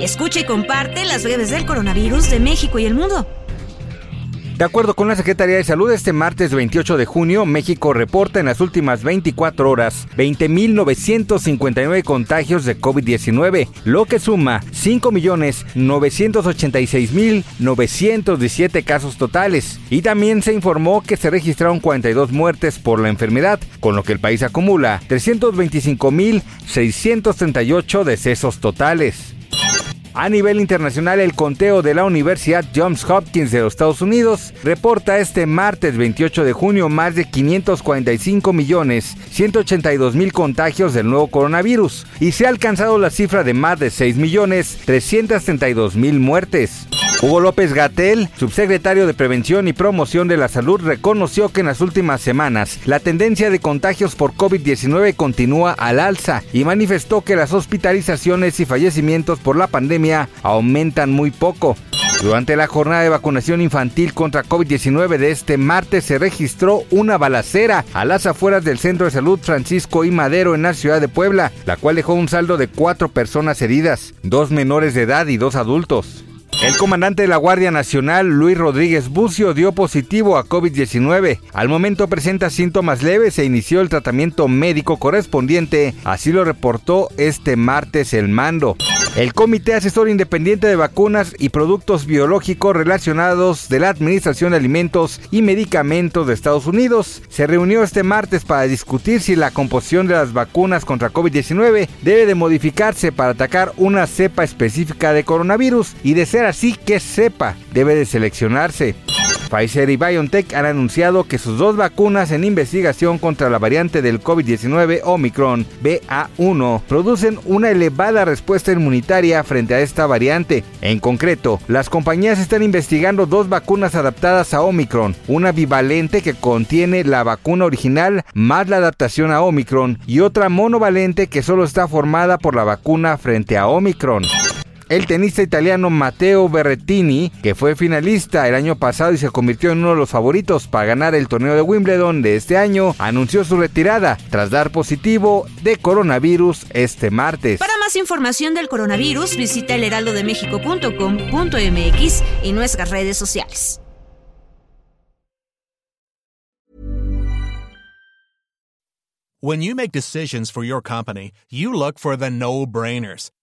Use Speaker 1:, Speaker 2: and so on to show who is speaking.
Speaker 1: Escucha y comparte las breves del coronavirus de México y el mundo.
Speaker 2: De acuerdo con la Secretaría de Salud, este martes 28 de junio, México reporta en las últimas 24 horas 20.959 contagios de COVID-19, lo que suma 5.986.917 casos totales. Y también se informó que se registraron 42 muertes por la enfermedad, con lo que el país acumula 325.638 decesos totales. A nivel internacional, el conteo de la Universidad Johns Hopkins de los Estados Unidos reporta este martes 28 de junio más de 545 millones 182 mil contagios del nuevo coronavirus y se ha alcanzado la cifra de más de 6 millones 332 mil muertes. Hugo López Gatel, subsecretario de Prevención y Promoción de la Salud, reconoció que en las últimas semanas la tendencia de contagios por COVID-19 continúa al alza y manifestó que las hospitalizaciones y fallecimientos por la pandemia aumentan muy poco. Durante la jornada de vacunación infantil contra COVID-19 de este martes se registró una balacera a las afueras del Centro de Salud Francisco y Madero en la ciudad de Puebla, la cual dejó un saldo de cuatro personas heridas, dos menores de edad y dos adultos. El comandante de la Guardia Nacional, Luis Rodríguez Bucio, dio positivo a COVID-19. Al momento presenta síntomas leves e inició el tratamiento médico correspondiente, así lo reportó este martes el mando. El Comité Asesor Independiente de Vacunas y Productos Biológicos relacionados de la Administración de Alimentos y Medicamentos de Estados Unidos se reunió este martes para discutir si la composición de las vacunas contra COVID-19 debe de modificarse para atacar una cepa específica de coronavirus y de ser así que cepa debe de seleccionarse. Pfizer y BioNTech han anunciado que sus dos vacunas en investigación contra la variante del COVID-19 Omicron BA1 producen una elevada respuesta inmunitaria frente a esta variante. En concreto, las compañías están investigando dos vacunas adaptadas a Omicron, una bivalente que contiene la vacuna original más la adaptación a Omicron y otra monovalente que solo está formada por la vacuna frente a Omicron. El tenista italiano Matteo Berrettini, que fue finalista el año pasado y se convirtió en uno de los favoritos para ganar el torneo de Wimbledon de este año, anunció su retirada tras dar positivo de coronavirus este martes.
Speaker 1: Para más información del coronavirus, visita elheraldodemexico.com.mx y nuestras redes sociales.
Speaker 3: When you make decisions for your company, you look for the no-brainers.